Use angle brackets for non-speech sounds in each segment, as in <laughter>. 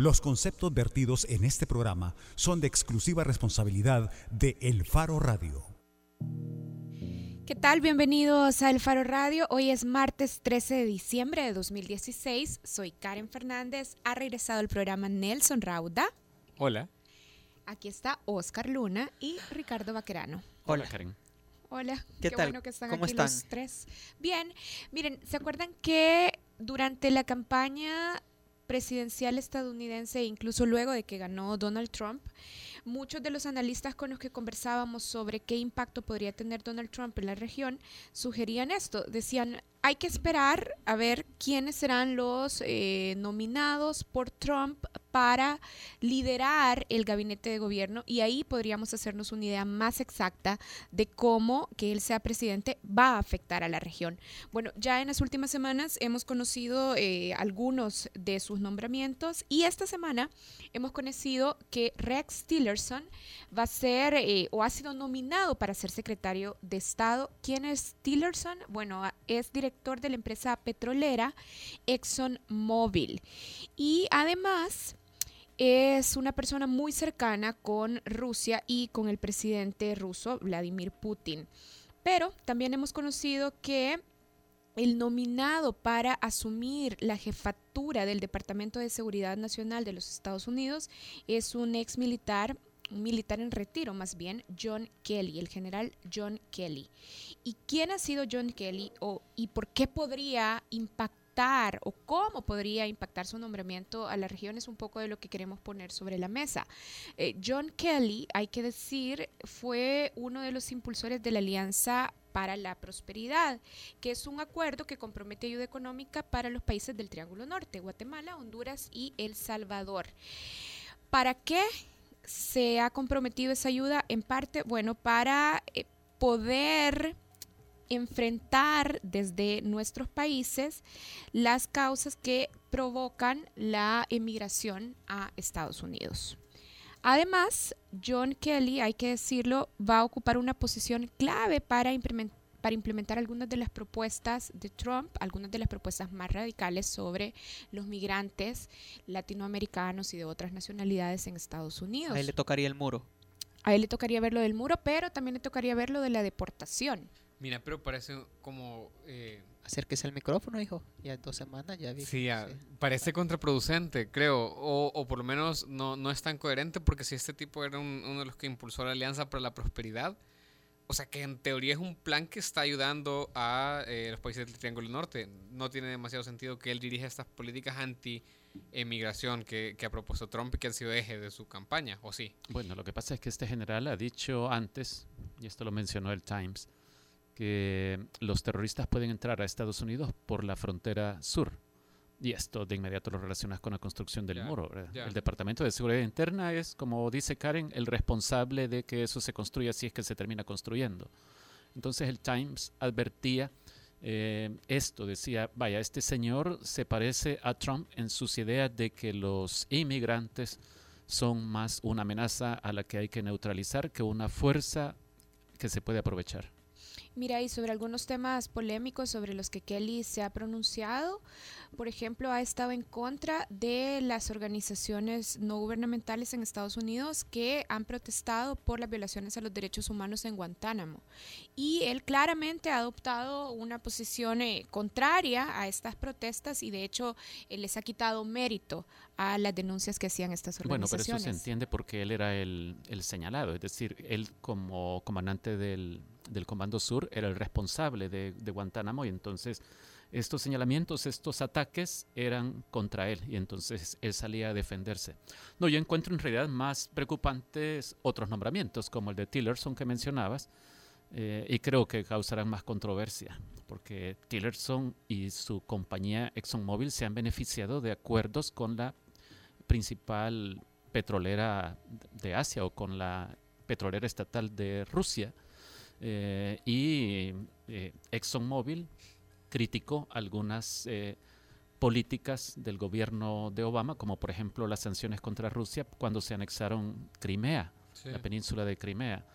Los conceptos vertidos en este programa son de exclusiva responsabilidad de El Faro Radio. ¿Qué tal? Bienvenidos a El Faro Radio. Hoy es martes 13 de diciembre de 2016. Soy Karen Fernández. Ha regresado el programa Nelson Rauda. Hola. Aquí está Oscar Luna y Ricardo Vaquerano. Hola, Karen. Hola, ¿Qué, tal? bueno que están ¿Cómo aquí están? los tres. Bien, miren, ¿se acuerdan que durante la campaña presidencial estadounidense, e incluso luego de que ganó Donald Trump, muchos de los analistas con los que conversábamos sobre qué impacto podría tener Donald Trump en la región sugerían esto. Decían, hay que esperar a ver quiénes serán los eh, nominados por Trump para liderar el gabinete de gobierno y ahí podríamos hacernos una idea más exacta de cómo que él sea presidente va a afectar a la región. Bueno, ya en las últimas semanas hemos conocido eh, algunos de sus nombramientos y esta semana hemos conocido que Rex Tillerson va a ser eh, o ha sido nominado para ser secretario de Estado. ¿Quién es Tillerson? Bueno, es director de la empresa petrolera ExxonMobil y además es una persona muy cercana con Rusia y con el presidente ruso Vladimir Putin. Pero también hemos conocido que el nominado para asumir la jefatura del Departamento de Seguridad Nacional de los Estados Unidos es un ex militar, militar en retiro más bien, John Kelly, el general John Kelly. ¿Y quién ha sido John Kelly o, y por qué podría impactar o cómo podría impactar su nombramiento a la región es un poco de lo que queremos poner sobre la mesa. Eh, John Kelly, hay que decir, fue uno de los impulsores de la Alianza para la Prosperidad, que es un acuerdo que compromete ayuda económica para los países del Triángulo Norte, Guatemala, Honduras y El Salvador. ¿Para qué se ha comprometido esa ayuda? En parte, bueno, para eh, poder enfrentar desde nuestros países las causas que provocan la emigración a Estados Unidos. Además, John Kelly, hay que decirlo, va a ocupar una posición clave para implementar para implementar algunas de las propuestas de Trump, algunas de las propuestas más radicales sobre los migrantes latinoamericanos y de otras nacionalidades en Estados Unidos. A él le tocaría el muro. A él le tocaría ver lo del muro, pero también le tocaría ver lo de la deportación. Mira, pero parece como... Eh, Acérquese al micrófono, hijo. Ya dos semanas ya vi. sí, ya, parece contraproducente, creo. O, o por lo menos no, no es tan coherente porque si este tipo era un- uno de los que impulsó la Alianza para la Prosperidad, o sea que en teoría es un plan que está ayudando a eh, los países del Triángulo Norte. No tiene demasiado sentido que él dirija estas políticas anti-emigración que, que ha propuesto Trump y que han sido eje de su campaña, ¿o sí? Bueno, lo que pasa es que este general ha dicho antes, y esto lo mencionó el Times, que los terroristas pueden entrar a Estados Unidos por la frontera sur. Y esto de inmediato lo relacionas con la construcción del muro. El Departamento de Seguridad Interna es, como dice Karen, el responsable de que eso se construya si es que se termina construyendo. Entonces el Times advertía eh, esto, decía, vaya, este señor se parece a Trump en sus ideas de que los inmigrantes son más una amenaza a la que hay que neutralizar que una fuerza que se puede aprovechar. Mira, y sobre algunos temas polémicos sobre los que Kelly se ha pronunciado, por ejemplo, ha estado en contra de las organizaciones no gubernamentales en Estados Unidos que han protestado por las violaciones a los derechos humanos en Guantánamo. Y él claramente ha adoptado una posición eh, contraria a estas protestas y de hecho eh, les ha quitado mérito a las denuncias que hacían estas Bueno, pero organizaciones. eso se entiende porque él era el, el señalado, es decir, él como comandante del, del Comando Sur era el responsable de, de Guantánamo y entonces estos señalamientos, estos ataques eran contra él y entonces él salía a defenderse. No, yo encuentro en realidad más preocupantes otros nombramientos como el de Tillerson que mencionabas eh, y creo que causarán más controversia porque Tillerson y su compañía ExxonMobil se han beneficiado de acuerdos con la principal petrolera de Asia o con la petrolera estatal de Rusia. Eh, y eh, ExxonMobil criticó algunas eh, políticas del gobierno de Obama, como por ejemplo las sanciones contra Rusia cuando se anexaron Crimea, Sí. la península de Crimea,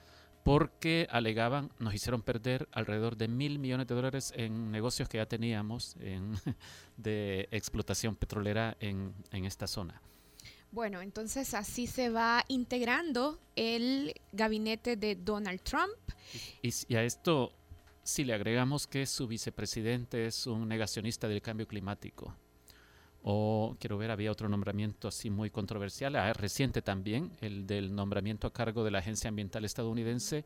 porque alegaban, nos hicieron perder alrededor de mil millones de dólares en negocios que ya teníamos en, <laughs> de explotación petrolera en, en esta zona. Bueno, entonces así se va integrando el gabinete de Donald Trump. Y, y a esto, si le agregamos que su vicepresidente es un negacionista del cambio climático, o quiero ver, había otro nombramiento así muy controversial, ah, reciente también, el del nombramiento a cargo de la Agencia Ambiental estadounidense,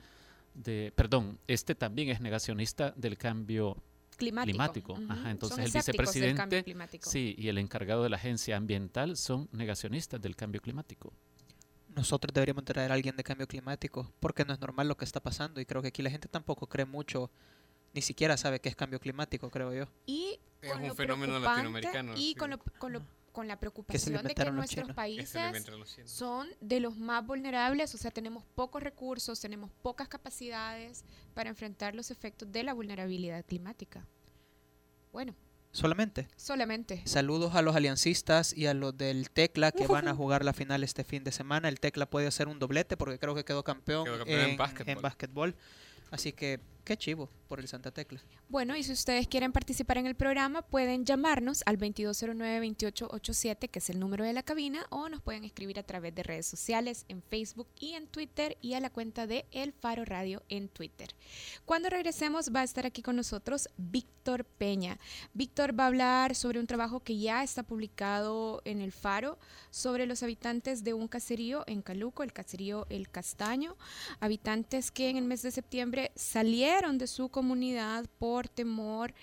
de, perdón, este también es negacionista del cambio climático. climático. Ajá, entonces el vicepresidente, sí, y el encargado de la agencia ambiental son negacionistas del cambio climático. Nosotros deberíamos traer a alguien de cambio climático, porque no es normal lo que está pasando y creo que aquí la gente tampoco cree mucho, ni siquiera sabe qué es cambio climático, creo yo. Y Es con un lo fenómeno latinoamericano, Y sí. con, lo, con, lo- con la preocupación de que nuestros chinos. Países son de los más vulnerables, o sea, tenemos pocos recursos, tenemos pocas capacidades para enfrentar los efectos de la vulnerabilidad climática. Bueno, Solamente. solamente. Saludos a los aliancistas y a los del Tecla que van a jugar la final este fin de semana. El Tecla puede hacer un doblete porque creo que quedó campeón, Quedó campeón en en, básquetbol. en básquetbol. Así que qué chivo por el Santa Tecla. Bueno, y si ustedes quieren participar en el programa, pueden llamarnos al 2209-2887, que es el número de la cabina, o nos pueden escribir a través de redes sociales, en Facebook y en Twitter, y a la cuenta de El Faro Radio en Twitter. Cuando regresemos, va a estar aquí con nosotros Víctor Peña. Víctor va a hablar sobre un trabajo que ya está publicado en El Faro, sobre los habitantes de un caserío en Caluco, el caserío El Castaño, habitantes que en el mes de septiembre salieron de su comunidad por temor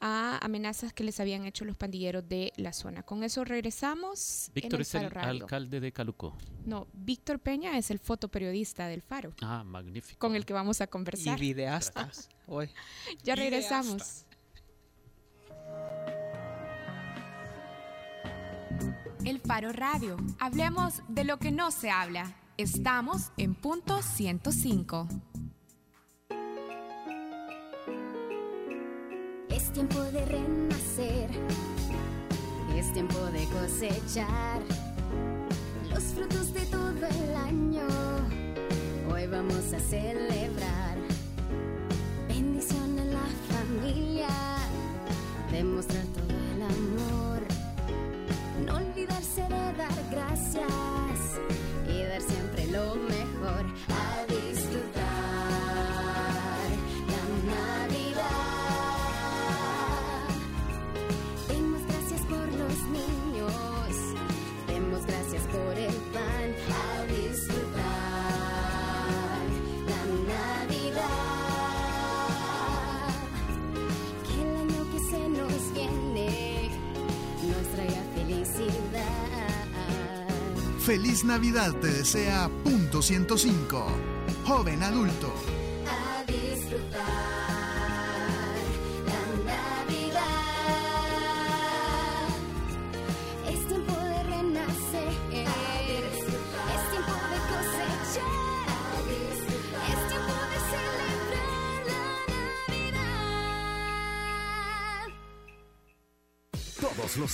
a amenazas que les habían hecho los pandilleros de la zona. Con eso regresamos. en Víctor el es el Faro Radio. alcalde de Caluco. No, Víctor Peña es el fotoperiodista del Faro, Ah, magnífico. con el que vamos a Y conversar. videasta. Gracias. <laughs> Hoy. Ya regresamos. El Faro Radio. Hablemos de lo que no se habla. Estamos en punto 105. Es tiempo de renacer, es tiempo de cosechar los frutos de todo el año. Hoy vamos a celebrar. Bendición en la familia, demostrar todo el amor, no olvidarse de dar gracias Feliz Navidad te desea Punto 105. Joven adulto.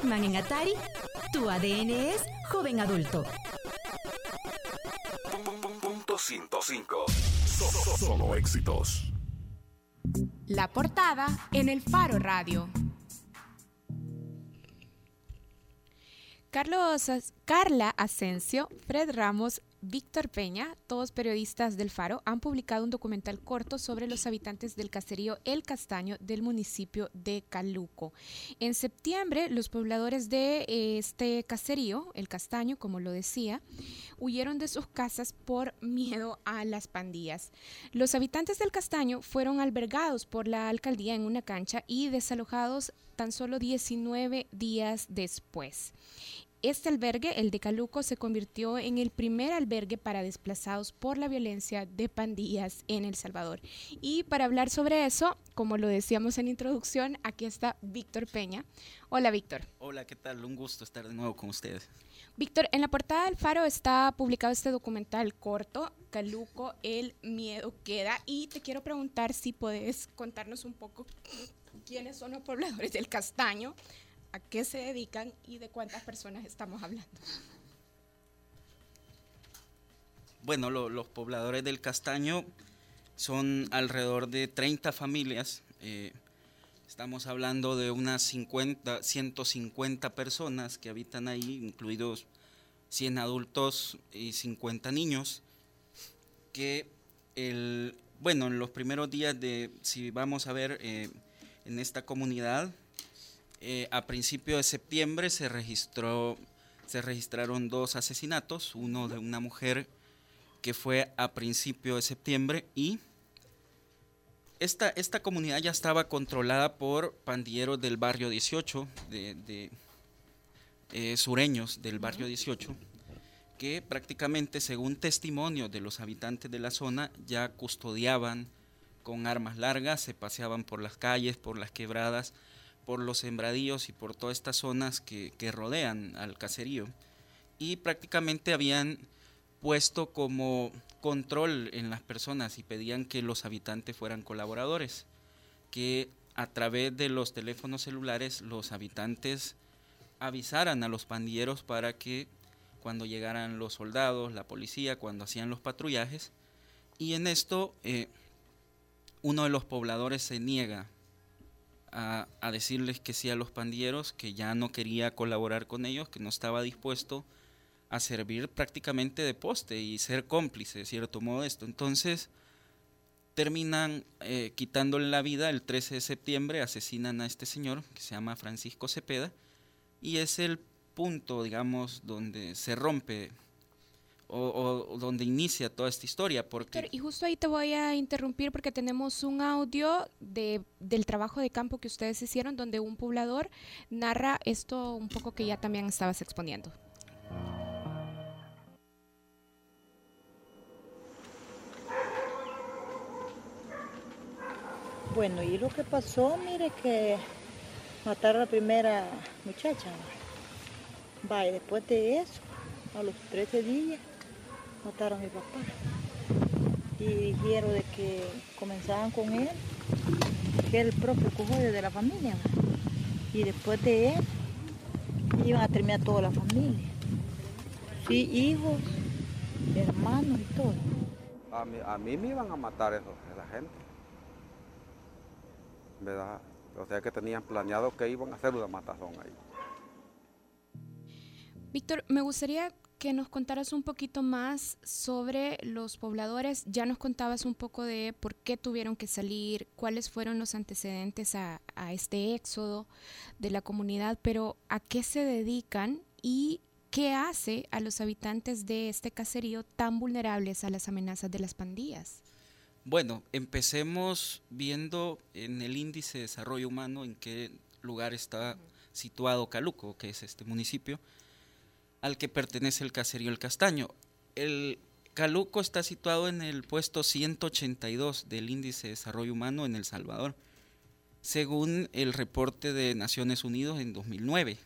Pac-Man en Atari, tu ADN es joven adulto. Punto 105. So- Solo éxitos. La portada en el Faro Radio. Carlos, Carla Asensio, Fred Ramos, Víctor Peña, todos periodistas del Faro, han publicado un documental corto sobre los habitantes del caserío El Castaño del municipio de Caluco. En septiembre, los pobladores de eh, este caserío, El Castaño, como lo decía, huyeron de sus casas por miedo a las pandillas. Los habitantes del Castaño fueron albergados por la alcaldía en una cancha y desalojados tan solo 19 días después. Este albergue, el de Caluco, se convirtió en el primer albergue para desplazados por la violencia de pandillas en El Salvador. Y para hablar sobre eso, como lo decíamos en introducción, aquí está Víctor Peña. Hola Víctor. Hola, ¿qué tal? Un gusto estar de nuevo con ustedes. Víctor, en la portada del Faro está publicado este documental corto, Caluco, El Miedo Queda, y te quiero preguntar si puedes contarnos un poco quiénes son los pobladores del Castaño, a qué se dedican y de cuántas personas estamos hablando. Bueno, lo- los pobladores del Castaño son alrededor de 30 familias. eh, estamos hablando de unas 50, 150 personas que habitan ahí, incluidos 100 adultos y 50 niños. Que el, bueno, en los primeros días de, si vamos a ver eh, en esta comunidad, eh, a principio de septiembre se registró, se registraron dos asesinatos, uno de una mujer que fue a principio de septiembre y esta, esta comunidad ya estaba controlada por pandilleros del barrio 18, de, de, eh, sureños del barrio 18, que prácticamente según testimonio de los habitantes de la zona ya custodiaban con armas largas, se paseaban por las calles, por las quebradas, por los sembradíos y por todas estas zonas que, rodean al caserío. Y prácticamente habían puesto como control en las personas y pedían que los habitantes fueran colaboradores, que a través de los teléfonos celulares los habitantes avisaran a los pandilleros para que cuando llegaran los soldados, la policía, cuando hacían los patrullajes, y en esto eh, uno de los pobladores se niega a, decirles que sí a los pandilleros, que ya no quería colaborar con ellos, que no estaba dispuesto a servir prácticamente de poste y ser cómplice, de cierto modo, esto. Entonces, terminan eh, quitándole la vida el 13 de septiembre, asesinan a este señor que se llama Francisco Cepeda, y es el punto, digamos, donde se rompe o, o- donde inicia toda esta historia, porque... Y justo ahí te voy a interrumpir porque tenemos un audio de, del trabajo de campo que ustedes hicieron donde un poblador narra esto un poco que ya también estabas exponiendo. Bueno, y lo que pasó, mire que mataron a la primera muchacha. Va, y después de eso, a los 13 días, mataron a mi papá. Y dijeron de que comenzaban con él, que era el propio cojote de la familia. Y después de él, iban a terminar toda la familia. Sí, hijos, hermanos y todo. A mí, a mí me iban a matar esos, esa gente. ¿Verdad? O sea que tenían planeado que iban a hacer una matazón ahí. Víctor, me gustaría que nos contaras un poquito más sobre los pobladores. Ya nos contabas un poco de por qué tuvieron que salir, cuáles fueron los antecedentes a, a este éxodo de la comunidad, pero a qué se dedican y qué hace a los habitantes de este caserío tan vulnerables a las amenazas de las pandillas. Bueno, empecemos viendo en el índice de desarrollo humano en qué lugar está situado Caluco, que es este municipio, al que pertenece el caserío El Castaño. El Caluco está situado en el puesto 182 del índice de desarrollo humano en El Salvador, según el reporte de Naciones Unidas en 2009.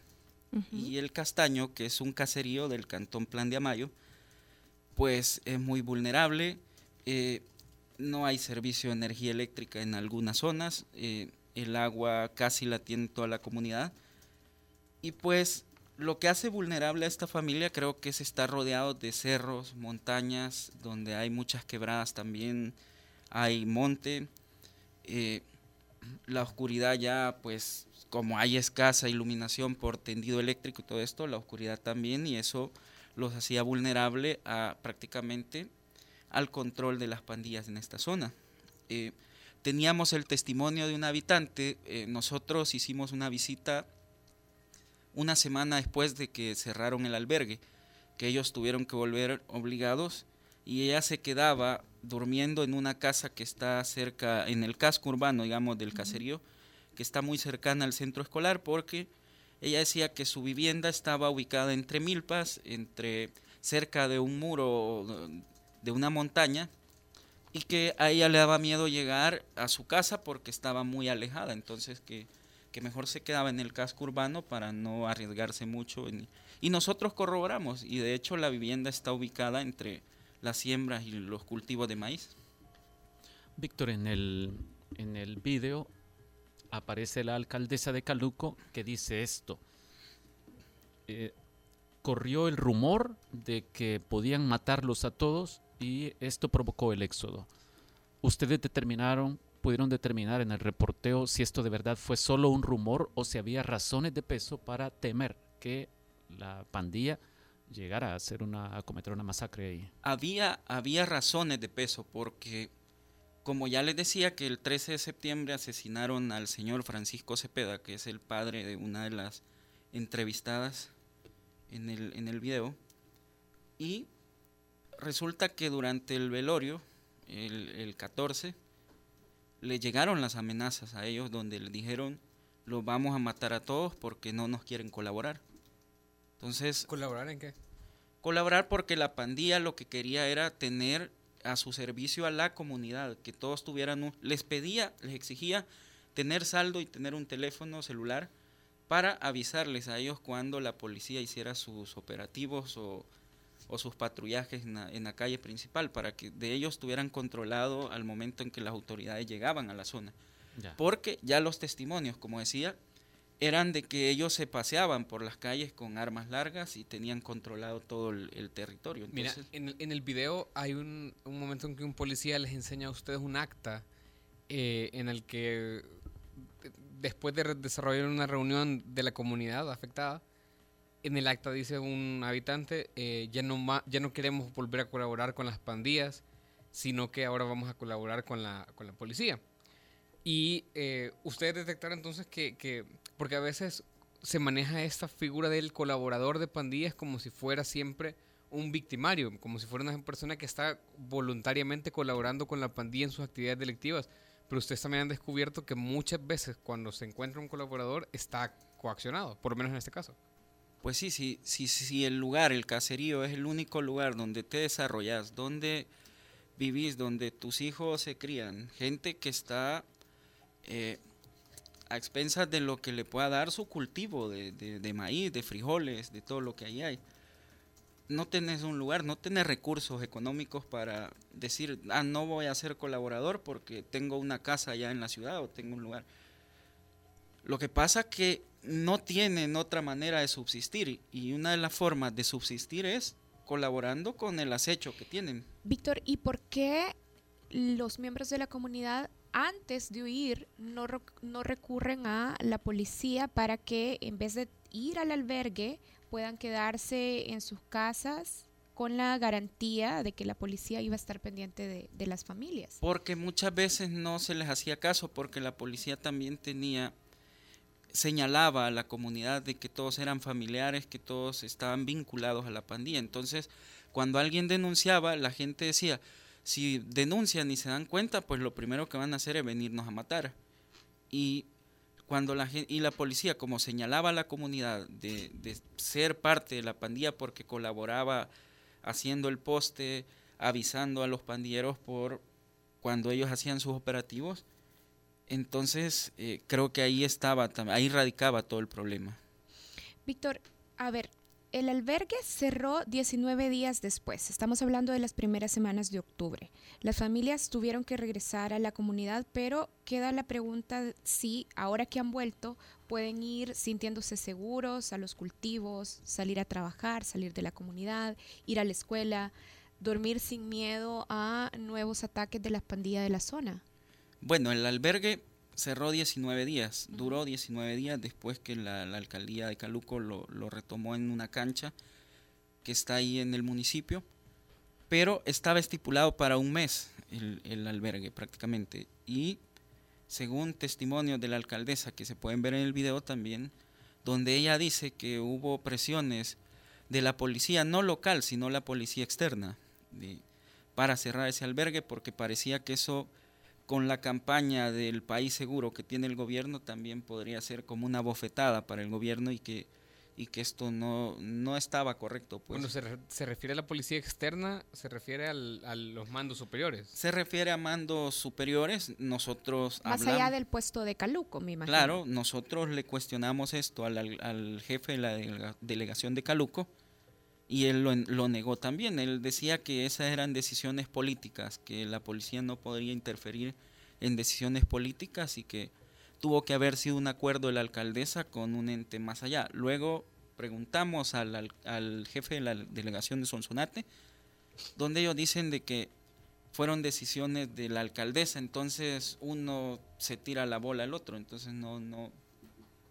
Y el Castaño, que es un caserío del cantón Plan de Amayo, pues es muy vulnerable. eh, no hay servicio de energía eléctrica en algunas zonas, eh, el agua casi la tiene toda la comunidad. Y pues lo que hace vulnerable a esta familia creo que es estar rodeado de cerros, montañas, donde hay muchas quebradas también, hay monte. eh, la oscuridad ya, pues como hay escasa iluminación por tendido eléctrico y todo esto, la oscuridad también, y eso los hacía vulnerable a prácticamente al control de las pandillas en esta zona. Eh, teníamos el testimonio de un habitante, eh, nosotros hicimos una visita una semana después de que cerraron el albergue, que ellos tuvieron que volver obligados y ella se quedaba durmiendo en una casa que está cerca, en el casco urbano, digamos, del caserío, que está muy cercana al centro escolar porque Ella decía que su vivienda estaba ubicada entre milpas, entre cerca de un muro de una montaña, y que a ella le daba miedo llegar a su casa porque estaba muy alejada, entonces que, que mejor se quedaba en el casco urbano para no arriesgarse mucho. y nosotros corroboramos, y de hecho la vivienda está ubicada entre las siembras y los cultivos de maíz. Víctor, en el, en el video aparece la alcaldesa de Caluco que dice esto. Eh, corrió el rumor de que podían matarlos a todos y esto provocó el éxodo. Ustedes determinaron, pudieron determinar en el reporteo si esto de verdad fue solo un rumor o si había razones de peso para temer que la pandilla llegara a hacer una a cometer una masacre ahí. había, había razones de peso porque, como ya les decía, que el 13 de septiembre asesinaron al señor Francisco Cepeda, que es el padre de una de las entrevistadas en el, en el video, y resulta que durante el velorio, el, el 14, le llegaron las amenazas a ellos donde le dijeron, los vamos a matar a todos porque no nos quieren colaborar. Entonces, ¿Colaborar en qué? colaborar porque la pandilla lo que quería era tener a su servicio a la comunidad, que todos tuvieran un, les pedía, les exigía tener saldo y tener un teléfono celular para avisarles a ellos cuando la policía hiciera sus operativos o, o sus patrullajes en la, en la calle principal, para que de ellos tuvieran controlado al momento en que las autoridades llegaban a la zona. Ya. Porque ya los testimonios, como decía, eran de que ellos se paseaban por las calles con armas largas y tenían controlado todo el, el territorio. Mira, en, el- en el video hay un, un momento en que un policía les enseña a ustedes un acta eh, en el que eh, después de desarrollar una reunión de la comunidad afectada, en el acta dice un habitante, eh, ya, no ma- ya no queremos volver a colaborar con las pandillas, sino que ahora vamos a colaborar con la, con la policía. Y eh, ustedes detectaron entonces que, que, porque a veces se maneja esta figura del colaborador de pandillas como si fuera siempre un victimario, como si fuera una persona que está voluntariamente colaborando con la pandilla en sus actividades delictivas. Pero ustedes también han descubierto que muchas veces cuando se encuentra un colaborador está coaccionado, por lo menos en este caso. Pues sí, sí, sí, el lugar, el caserío es el único lugar donde te desarrollas, donde vivís, donde tus hijos se crían, gente que está eh, a expensas de lo que le pueda dar su cultivo de, de- de maíz, de frijoles, de todo lo que ahí hay. No tenés un lugar, no tenés recursos económicos para decir, ah, no voy a ser colaborador porque tengo una casa allá en la ciudad o tengo un lugar. Lo que pasa que no tienen otra manera de subsistir y una de las formas de subsistir es colaborando con el acecho que tienen. Víctor, ¿y por qué los miembros de la comunidad antes de huir no, no recurren a la policía para que en vez de ir al albergue puedan quedarse en sus casas con la garantía de que la policía iba a estar pendiente de, de las familias? Porque muchas veces no se les hacía caso porque la policía también tenía señalaba a la comunidad de que todos eran familiares, que todos estaban vinculados a la pandilla. Entonces, cuando alguien denunciaba, la gente decía, si denuncian y se dan cuenta, pues lo primero que van a hacer es venirnos a matar. Y cuando la gen- y la policía como señalaba a la comunidad de, de ser parte de la pandilla porque colaboraba haciendo el poste, avisando a los pandilleros por cuando ellos hacían sus operativos, entonces eh, creo que ahí estaba, ahí radicaba todo el problema. Víctor, a ver, el albergue cerró 19 días después. Estamos hablando de las primeras semanas de octubre. Las familias tuvieron que regresar a la comunidad, pero queda la pregunta si ahora que han vuelto pueden ir sintiéndose seguros a los cultivos, salir a trabajar, salir de la comunidad, ir a la escuela, dormir sin miedo a nuevos ataques de las pandillas de la zona. Bueno, el albergue cerró 19 días, duró 19 días después que la, la alcaldía de Caluco lo, lo retomó en una cancha que está ahí en el municipio, pero estaba estipulado para un mes el, el albergue prácticamente. Y según testimonios de la alcaldesa que se pueden ver en el video también, donde ella dice que hubo presiones de la policía, no local, sino la policía externa, de- para cerrar ese albergue porque parecía que eso con la campaña del país seguro que tiene el gobierno también podría ser como una bofetada para el gobierno y que y que esto no, no estaba correcto. Pues. Bueno, se, re- se refiere a la policía externa, se refiere al- a los mandos superiores. Se refiere a mandos superiores, nosotros Más hablamos- allá del puesto de Caluco, me imagino. Claro, nosotros le cuestionamos esto al, al- al jefe de la delega- delegación de Caluco y él lo, lo negó también. Él decía que esas eran decisiones políticas, que la policía no podría interferir en decisiones políticas y que tuvo que haber sido un acuerdo de la alcaldesa con un ente más allá. Luego preguntamos al, al- al jefe de la delegación de Sonsonate, donde ellos dicen de que fueron decisiones de la alcaldesa, entonces uno se tira la bola al otro, entonces no, no,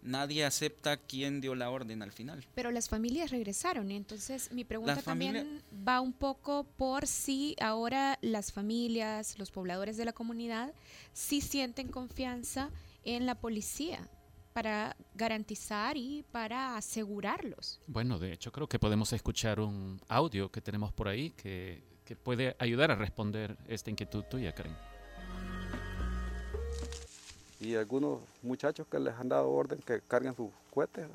nadie acepta quién dio la orden al final. Pero las familias regresaron, y entonces mi pregunta familia- también va un poco por si ahora las familias, los pobladores de la comunidad, sí sienten confianza en la policía para garantizar y para asegurarlos. Bueno, de hecho creo que podemos escuchar un audio que tenemos por ahí que, que puede ayudar a responder esta inquietud tuya, Karen. Y algunos muchachos que les han dado orden que carguen sus cohetes,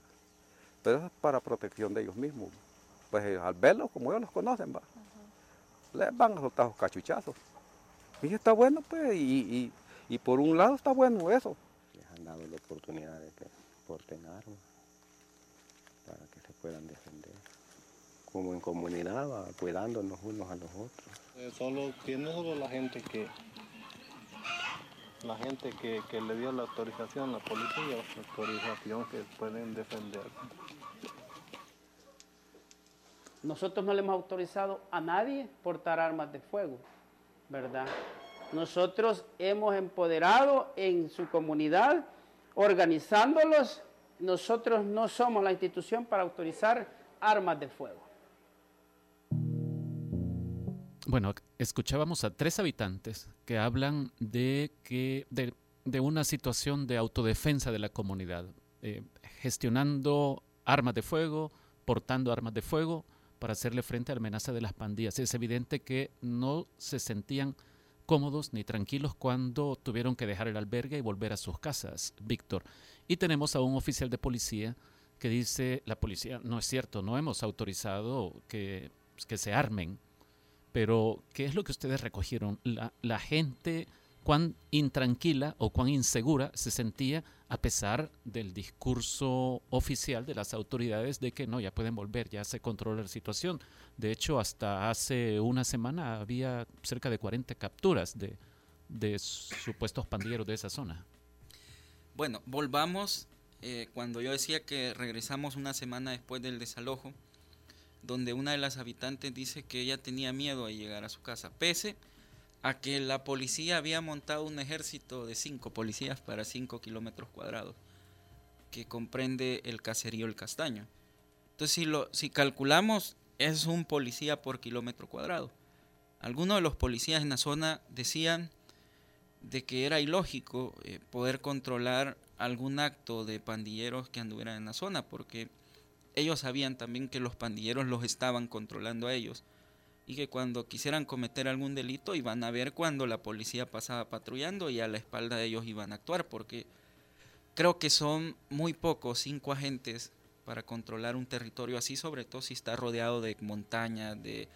pero eso es para protección de ellos mismos. Pues eh, al verlos, como ellos los conocen, va, les van a soltar sus cachuchazos. Y está bueno, pues, y, y- y por un lado está bueno eso. les han dado la oportunidad de que porten armas para que se puedan defender. Como en comunidad, va, cuidándonos unos a los otros. Eh, Solo tiene solo la gente que la gente que, que le dio la autorización, la policía, la autorización que pueden defender. Nosotros no le hemos autorizado a nadie portar armas de fuego, ¿verdad? Nosotros hemos empoderado en su comunidad, organizándolos. Nosotros no somos la institución para autorizar armas de fuego. Bueno, escuchábamos a tres habitantes que hablan de que de, de una situación de autodefensa de la comunidad, eh, gestionando armas de fuego, portando armas de fuego para hacerle frente a la amenaza de las pandillas. Es evidente que no se sentían cómodos ni tranquilos cuando tuvieron que dejar el albergue y volver a sus casas, Víctor. Y tenemos a un oficial de policía que dice, la policía, no es cierto, no hemos autorizado que, que se armen. Pero, ¿qué es lo que ustedes recogieron? La, gente, cuán intranquila o cuán insegura se sentía a pesar del discurso oficial de las autoridades de que no, ya pueden volver, ya se controla la situación. De hecho, hasta hace una semana había cerca de 40 capturas de, de supuestos pandilleros de esa zona. Bueno, volvamos eh, cuando yo decía que regresamos una semana después del desalojo, donde una de las habitantes dice que ella tenía miedo de llegar a su casa, pese a que la policía había montado un ejército de cinco policías para cinco kilómetros cuadrados, que comprende el caserío El Castaño. Entonces, si, lo, si calculamos, es un policía por kilómetro cuadrado. Algunos de los policías en la zona decían de que era ilógico eh, poder controlar algún acto de pandilleros que anduvieran en la zona, porque ellos sabían también que los pandilleros los estaban controlando a ellos y que cuando quisieran cometer algún delito iban a ver cuando la policía pasaba patrullando y a la espalda de ellos iban a actuar, porque creo que son muy pocos, cinco agentes para controlar un territorio así, sobre todo si está rodeado de montañas, de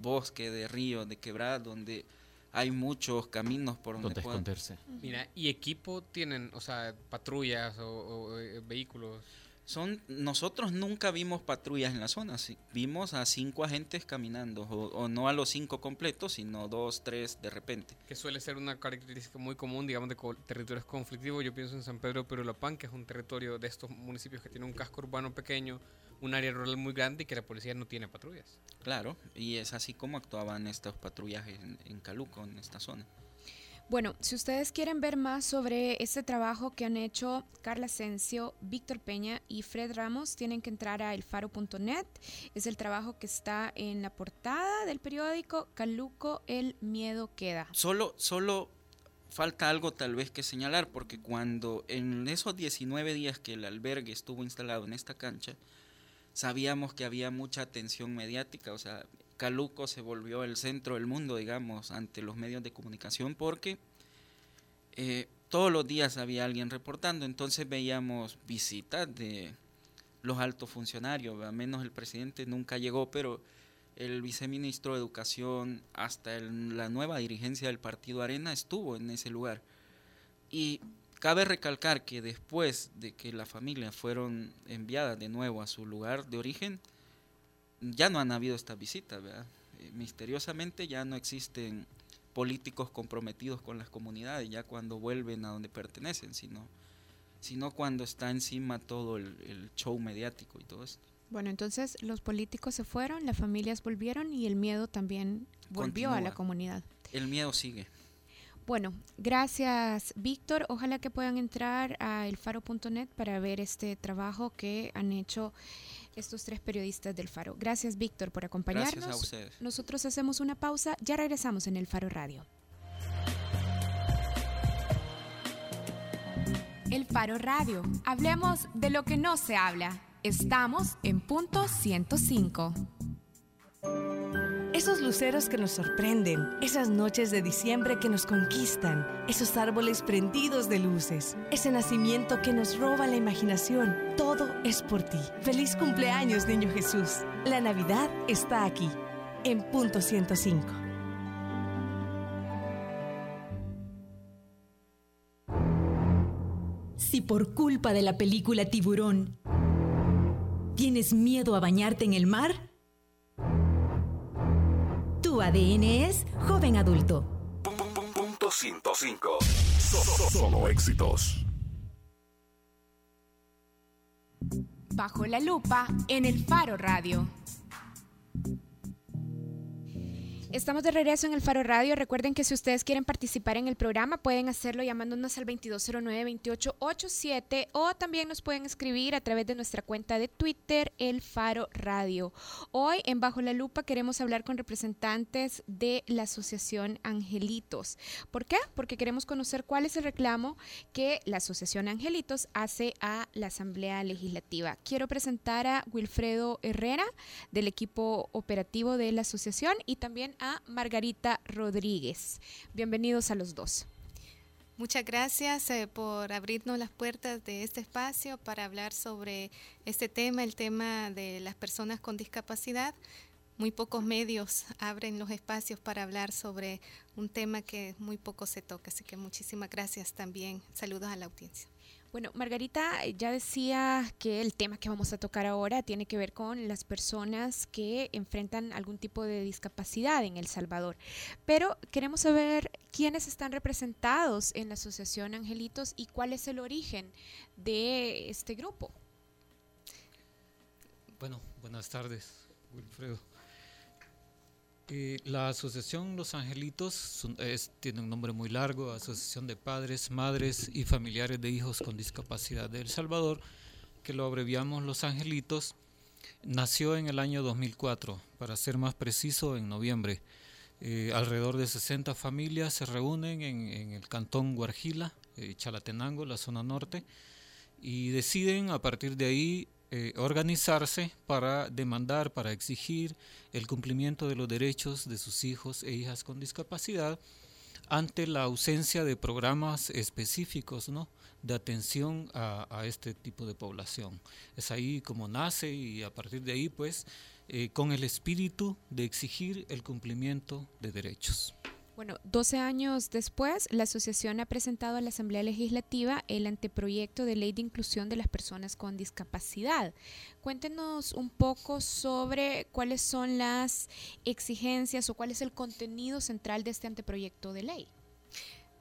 bosque, de ríos, de quebradas, donde hay muchos caminos por donde, esconderse. Mira, ¿y equipo tienen, o sea, patrullas o, o, eh, vehículos? Son, nosotros nunca vimos patrullas en la zona, sí, vimos a cinco agentes caminando, o, o no a los cinco completos, sino dos, tres de repente. Que suele ser una característica muy común, digamos, de co- territorios conflictivos. Yo pienso en San Pedro Perulapán, que es un territorio de estos municipios que tiene un casco urbano pequeño, un área rural muy grande y que la policía no tiene patrullas. Claro, y es así como actuaban estos patrullajes en, en Caluco, en esta zona. Bueno, si ustedes quieren ver más sobre este trabajo que han hecho Carla Asensio, Víctor Peña y Fred Ramos, tienen que entrar a elfaro.net. Es el trabajo que está en la portada del periódico Caluco, el miedo queda. Solo, solo falta algo tal vez que señalar, porque cuando en esos 19 días que el albergue estuvo instalado en esta cancha, sabíamos que había mucha atención mediática, o sea, Caluco se volvió el centro del mundo, digamos, ante los medios de comunicación, porque eh, todos los días había alguien reportando, entonces veíamos visitas de los altos funcionarios, al menos el presidente nunca llegó, pero el viceministro de Educación hasta el- la nueva dirigencia del Partido Arena estuvo en ese lugar. Y cabe recalcar que después de que las familias fueron enviadas de nuevo a su lugar de origen, ya no han habido estas visitas, ¿verdad? Eh, misteriosamente ya no existen políticos comprometidos con las comunidades, ya cuando vuelven a donde pertenecen, sino, sino cuando está encima todo el, el show mediático y todo esto. Bueno, entonces los políticos se fueron, las familias volvieron y el miedo también volvió a la comunidad. El miedo sigue. Bueno, gracias Víctor. Ojalá que puedan entrar a elfaro.net para ver este trabajo que han hecho estos tres periodistas del Faro. Gracias Víctor por acompañarnos. Gracias a ustedes. Nosotros hacemos una pausa, ya regresamos en el Faro Radio. El Faro Radio. Hablemos de lo que no se habla. Estamos en punto 105. Esos luceros que nos sorprenden, esas noches de diciembre que nos conquistan, esos árboles prendidos de luces, ese nacimiento que nos roba la imaginación, todo es por ti. Feliz cumpleaños, niño Jesús. La Navidad está aquí, en punto 105. Si por culpa de la película Tiburón tienes miedo a bañarte en el mar, tu ADN es joven adulto. Punto 105. So- so- solo éxitos. Bajo la lupa en el Faro Radio. Estamos de regreso en el Faro Radio. Recuerden que si ustedes quieren participar en el programa, pueden hacerlo llamándonos al 2209-2887 o también nos pueden escribir a través de nuestra cuenta de Twitter, El Faro Radio. Hoy en Bajo la Lupa queremos hablar con representantes de la Asociación Angelitos. ¿Por qué? Porque queremos conocer cuál es el reclamo que la Asociación Angelitos hace a la Asamblea Legislativa. Quiero presentar a Wilfredo Herrera del equipo operativo de la asociación y también a Margarita Rodríguez. Bienvenidos a los dos. Muchas gracias eh, por abrirnos las puertas de este espacio para hablar sobre este tema, el tema de las personas con discapacidad. Muy pocos medios abren los espacios para hablar sobre un tema que muy poco se toca, así que muchísimas gracias también. Saludos a la audiencia. Bueno, Margarita eh, ya decía que el tema que vamos a tocar ahora tiene que ver con las personas que enfrentan algún tipo de discapacidad en El Salvador. Pero queremos saber quiénes están representados en la Asociación Angelitos y cuál es el origen de este grupo. Bueno, buenas tardes, Wilfredo. La asociación Los Angelitos tiene un nombre muy largo, Asociación de Padres, Madres y Familiares de Hijos con Discapacidad de El Salvador, que lo abreviamos Los Angelitos, nació en el año 2004, para ser más preciso, en noviembre. Eh, alrededor de 60 familias se reúnen en, en el cantón Guarjila, eh, Chalatenango, la zona norte, y deciden a partir de ahí eh, organizarse para demandar, para exigir el cumplimiento de los derechos de sus hijos e hijas con discapacidad ante la ausencia de programas específicos ¿no? de atención a, este tipo de población. Es ahí como nace y a partir de ahí pues eh, con el espíritu de exigir el cumplimiento de derechos. Bueno, 12 años después, la asociación ha presentado a la Asamblea Legislativa el anteproyecto de ley de inclusión de las personas con discapacidad. Cuéntenos un poco sobre cuáles son las exigencias o cuál es el contenido central de este anteproyecto de ley.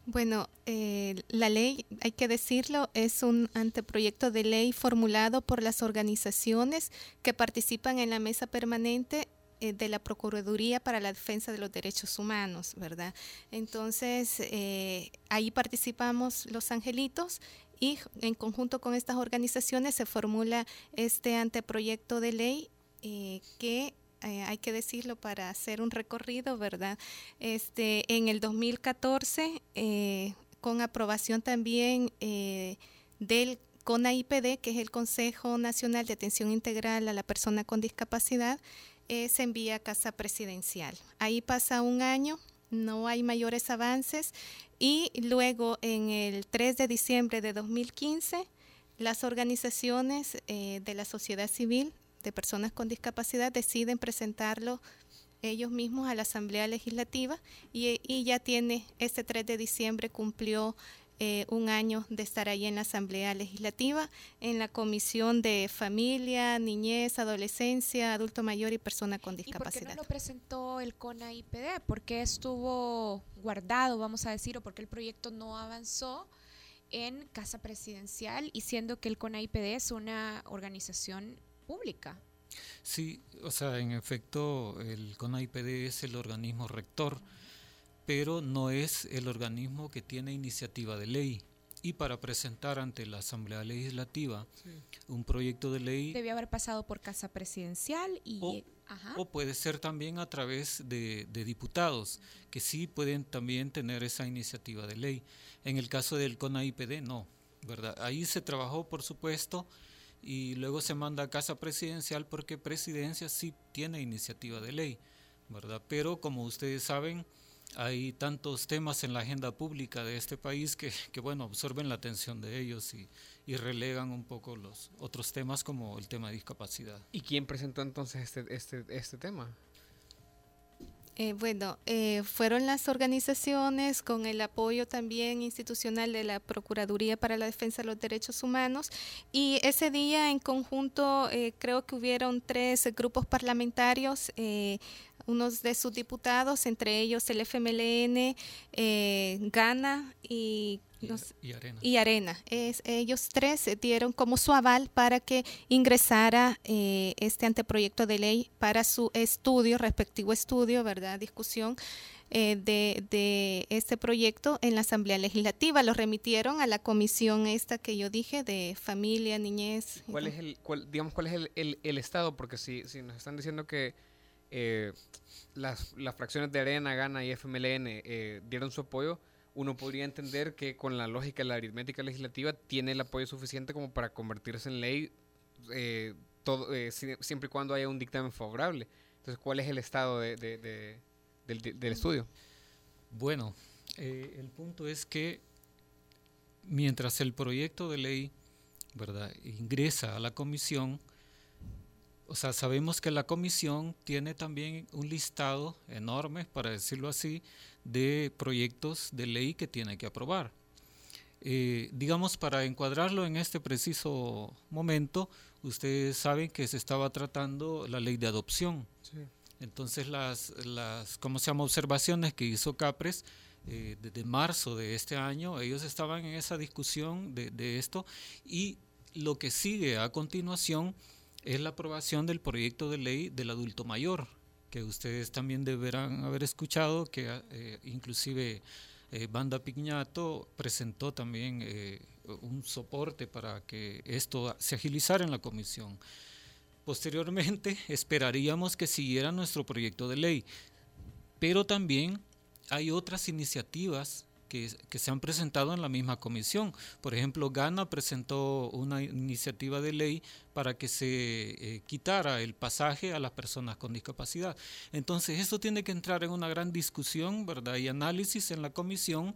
Bueno, eh, la ley, hay que decirlo, es un anteproyecto de ley formulado por las organizaciones que participan en la mesa permanente de la Procuraduría para la Defensa de los Derechos Humanos, ¿verdad? Entonces, eh, ahí participamos los angelitos y en conjunto con estas organizaciones se formula este anteproyecto de ley eh, que eh, hay que decirlo para hacer un recorrido, ¿verdad? Este, en el 2014, eh, con aprobación también eh, del CONAIPD, que es el Consejo Nacional de Atención Integral a la Persona con Discapacidad, eh, se envía a Casa Presidencial. Ahí pasa un año no hay mayores avances. Y luego, en el 3 de diciembre de 2015, las organizaciones eh, de la sociedad civil de personas con discapacidad deciden presentarlo ellos mismos a la Asamblea Legislativa y, y ya tiene, este 3 de diciembre cumplió eh, un año de estar ahí en la Asamblea Legislativa, en la Comisión de Familia, Niñez, Adolescencia, Adulto Mayor y Persona con Discapacidad. ¿Y por qué no lo presentó el CONA-IPD? ¿Por qué estuvo guardado, vamos a decir, o por qué el proyecto no avanzó en Casa Presidencial y siendo que el CONA-IPD es una organización pública? Sí, o sea, en efecto, el CONA-IPD es el organismo rector pero no es el organismo que tiene iniciativa de ley. Y para presentar ante la Asamblea Legislativa un proyecto de ley... Debe haber pasado por Casa Presidencial y... O, puede ser también a través de, diputados, que sí pueden también tener esa iniciativa de ley. En el caso del CONAIPD, no, ¿verdad? Ahí se trabajó, por supuesto, y luego se manda a Casa Presidencial porque Presidencia sí tiene iniciativa de ley, ¿verdad? Pero como ustedes saben, hay tantos temas en la agenda pública de este país que, bueno, absorben la atención de ellos y, relegan un poco los otros temas como el tema de discapacidad. ¿Y quién presentó entonces este, este, este tema? Eh, bueno, eh, fueron las organizaciones con el apoyo también institucional de la Procuraduría para la Defensa de los Derechos Humanos y ese día en conjunto eh, creo que hubieron tres grupos parlamentarios unos de sus diputados, entre ellos el FMLN, eh, Gana y, y, Arena. Es, ellos tres dieron como su aval para que ingresara eh, este anteproyecto de ley para su estudio, respectivo estudio, ¿verdad? Discusión. Eh, de, de, este proyecto en la Asamblea Legislativa. Lo remitieron a la comisión esta que yo dije de familia, niñez. ¿Cuál es el, digamos, cuál es el, el, el estado? Porque si, si nos están diciendo que eh, las, las, fracciones de Arena, Gana y FMLN eh, dieron su apoyo, uno podría entender que con la lógica de la aritmética legislativa tiene el apoyo suficiente como para convertirse en ley eh, todo, siempre y cuando haya un dictamen favorable. Entonces, ¿cuál es el estado de, del, del, estudio? Bueno, el punto es que mientras el proyecto de ley ¿verdad? ingresa a la comisión, o sea, sabemos que la comisión tiene también un listado enorme, para decirlo así, de proyectos de ley que tiene que aprobar. Eh, digamos, para encuadrarlo en este preciso momento, ustedes saben que se estaba tratando la ley de adopción. Entonces, las, las, ¿cómo se llama? Observaciones que hizo Capres eh, desde marzo de este año, ellos estaban en esa discusión de, de esto y lo que sigue a continuación es la aprobación del proyecto de ley del adulto mayor, que ustedes también deberán haber escuchado, que eh, inclusive eh, Banda Piñato presentó también eh, un soporte para que esto se agilizara en la comisión. Posteriormente <laughs> esperaríamos que siguiera nuestro proyecto de ley, pero también hay otras iniciativas que, se han presentado en la misma comisión. Por ejemplo, Ghana presentó una iniciativa de ley para que se eh, quitara el pasaje a las personas con discapacidad. Entonces, esto tiene que entrar en una gran discusión, ¿verdad? Y análisis en la comisión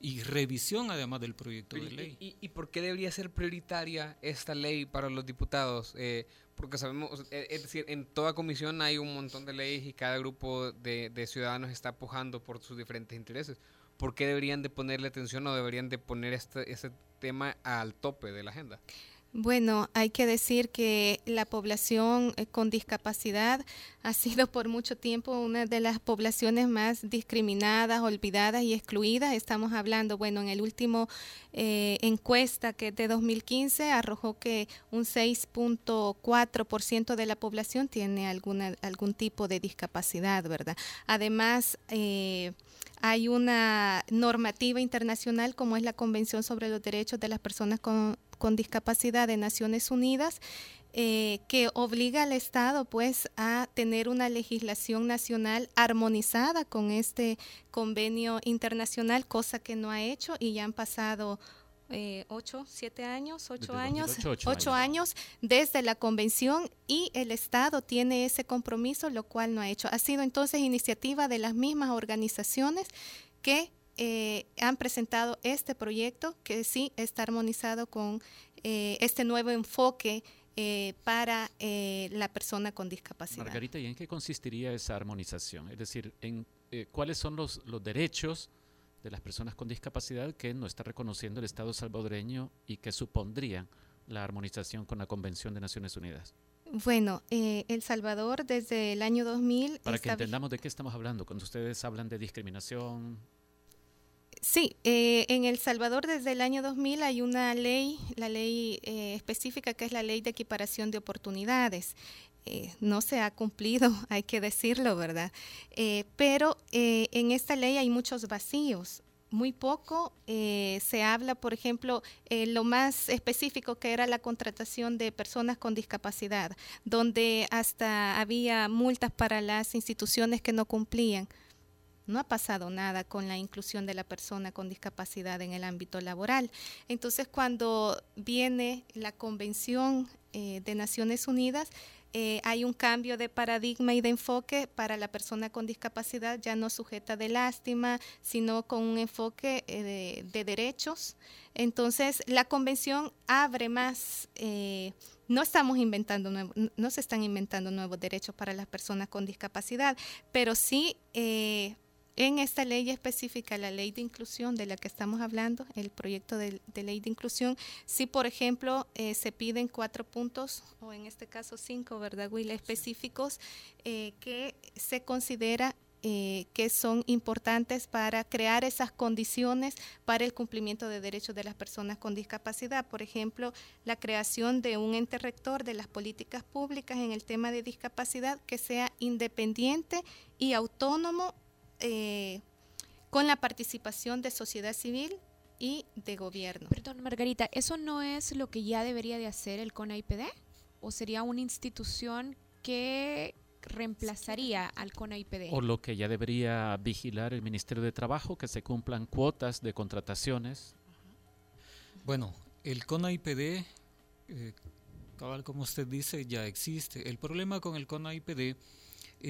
y revisión además del proyecto de ley. ¿Y, por qué debería ser prioritaria esta ley para los diputados? Eh, porque sabemos, eh, es decir, en toda comisión hay un montón de leyes y cada grupo de, de ciudadanos está pujando por sus diferentes intereses. ¿Por qué deberían de ponerle atención o deberían de poner este, este tema al tope de la agenda? Bueno, hay que decir que la población eh, con discapacidad ha sido por mucho tiempo una de las poblaciones más discriminadas, olvidadas y excluidas. Estamos hablando, bueno, en el último eh, encuesta que es de 2015 arrojó que un 6.4% de la población tiene alguna, algún tipo de discapacidad, ¿verdad? Además, eh, hay una normativa internacional como es la Convención sobre los Derechos de las Personas con, Discapacidad de Naciones Unidas, eh, que obliga al Estado pues a tener una legislación nacional armonizada con este convenio internacional, cosa que no ha hecho y ya han pasado eh, ocho, siete años, ocho Desde años, 2008, ocho ocho años desde la convención y el Estado tiene ese compromiso, lo cual no ha hecho. Ha sido entonces iniciativa de las mismas organizaciones que eh, han presentado este proyecto que sí está armonizado con eh, este nuevo enfoque eh, para eh, la persona con discapacidad. Margarita, ¿y en qué consistiría esa armonización? Es decir, en eh, cuáles son los, los derechos de las personas con discapacidad que no está reconociendo el Estado salvadoreño y que supondrían la armonización con la Convención de Naciones Unidas. Bueno, eh, El Salvador desde el año 2000 Para que entendamos de qué estamos hablando, cuando ustedes hablan de discriminación, Sí, eh, en El Salvador desde el año 2000 hay una ley, la ley eh, específica que es la ley de equiparación de oportunidades. Eh, no se ha cumplido, <laughs> hay que decirlo, ¿verdad? Eh, pero eh, en esta ley hay muchos vacíos. Muy poco eh, se habla, por ejemplo, eh, lo más específico que era la contratación de personas con discapacidad, donde hasta había multas para las instituciones que no cumplían. No ha pasado nada con la inclusión de la persona con discapacidad en el ámbito laboral. Entonces, cuando viene la Convención eh, de Naciones Unidas, eh, hay un cambio de paradigma y de enfoque para la persona con discapacidad, ya no sujeta de lástima, sino con un enfoque eh, de, de derechos. Entonces, la convención abre más, no estamos inventando, nuevo- no se están inventando nuevos derechos para las personas con discapacidad, pero sí en esta ley específica, la ley de inclusión de la que estamos hablando, el proyecto de, de ley de inclusión, si por ejemplo eh, se piden cuatro puntos, o en este caso cinco, ¿verdad, Will? Específicos eh, que se considera eh, que son importantes para crear esas condiciones para el cumplimiento de derechos de las personas con discapacidad. Por ejemplo, la creación de un ente rector de las políticas públicas en el tema de discapacidad que sea independiente y autónomo eh, con la participación de sociedad civil y de gobierno. Perdón, Margarita, ¿eso no es lo que ya debería de hacer el CONAIPD? ¿O sería una institución que reemplazaría al CONAIPD? o lo que ya debería vigilar el Ministerio de Trabajo, que se cumplan cuotas de contrataciones. Bueno, el CONAIPD, eh, cabal como usted dice, ya existe. El problema con el CONAIPD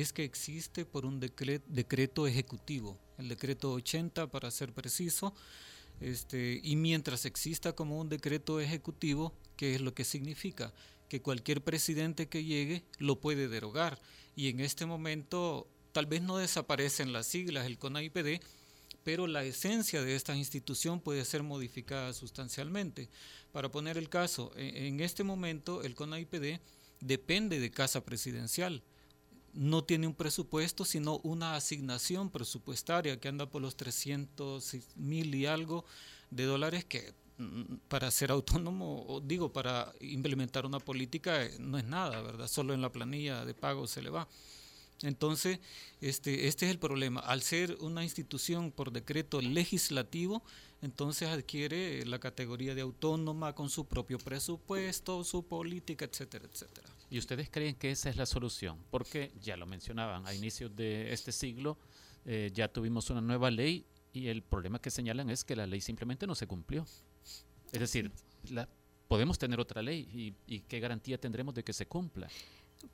es que existe por un decre- decreto ejecutivo, el decreto 80 para ser preciso, este, y mientras exista como un decreto ejecutivo, ¿qué es lo que significa? Que cualquier presidente que llegue lo puede derogar. Y en este momento tal vez no desaparecen las siglas, el CONAIPD, pero la esencia de esta institución puede ser modificada sustancialmente. Para poner el caso, e- en este momento el CONAIPD depende de Casa Presidencial. No tiene un presupuesto, sino una asignación presupuestaria que anda por los 300 mil y algo de dólares que mm, para ser autónomo, o digo, para implementar una política eh, no es nada, ¿verdad? Solo en la planilla de pago se le va. Entonces, este, este es el problema. Al ser una institución por decreto legislativo, entonces adquiere la categoría de autónoma con su propio presupuesto, su política, etcétera, etcétera. ¿Y ustedes creen que esa es la solución? Porque ya lo mencionaban, a inicios de este siglo eh, ya tuvimos una nueva ley y el problema que señalan es que la ley simplemente no se cumplió. Es decir, la- podemos tener otra ley y, y qué garantía tendremos de que se cumpla.